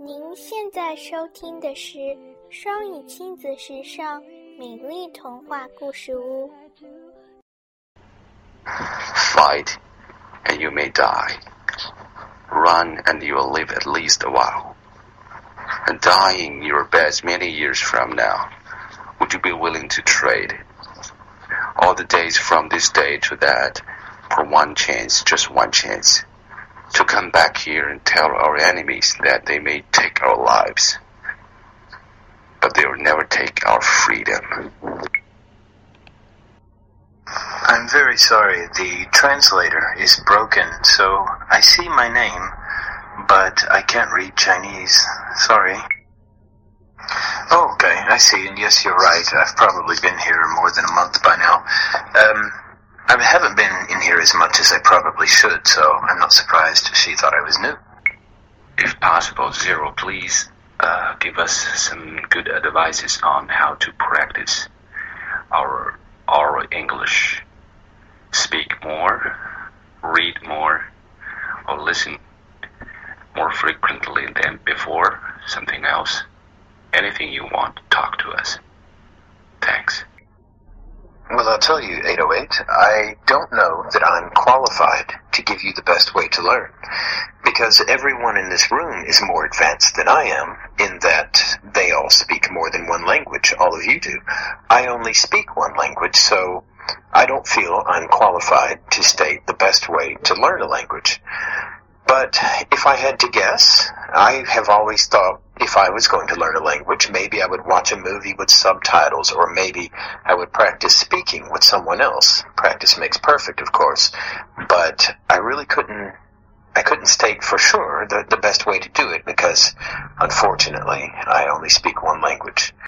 您现在收听的是双语亲子时尚美丽童话故事屋。 Fight, and you may die. Run, and you will live at least a while. And dying your best many years from now, would you be willing to trade all the days from this day to that for one chance, just one chance, to Come back here and tell our enemies that they may take our lives, but they will never take our freedom? I'm very sorry. The translator is broken, so I see my name, but I can't read Chinese. Sorry. Oh, okay, I see. And yes, you're right. I've probably been here more than a month by now. Um, I haven't been here as much as I probably should, so I'm not surprised she thought I was new. If possible, Zero, please uh, give us some good advices on how to practice our oral English. Speak more, read more, or listen more frequently than before. Something else. Anything you want, talk to us. Well, I'll tell you, 808, I don't know that I'm qualified to give you the best way to learn. Because everyone in this room is more advanced than I am, in that they all speak more than one language. All of you do. I only speak one language, so I don't feel I'm qualified to state the best way to learn a language. But if I had to guess, I have always thought if I was going to learn a language, maybe I would watch a movie with subtitles, or maybe I would practice speaking with someone else. Practice makes perfect, of course, but I really couldn't. I couldn't state for sure the, the best way to do it because, unfortunately, I only speak one language.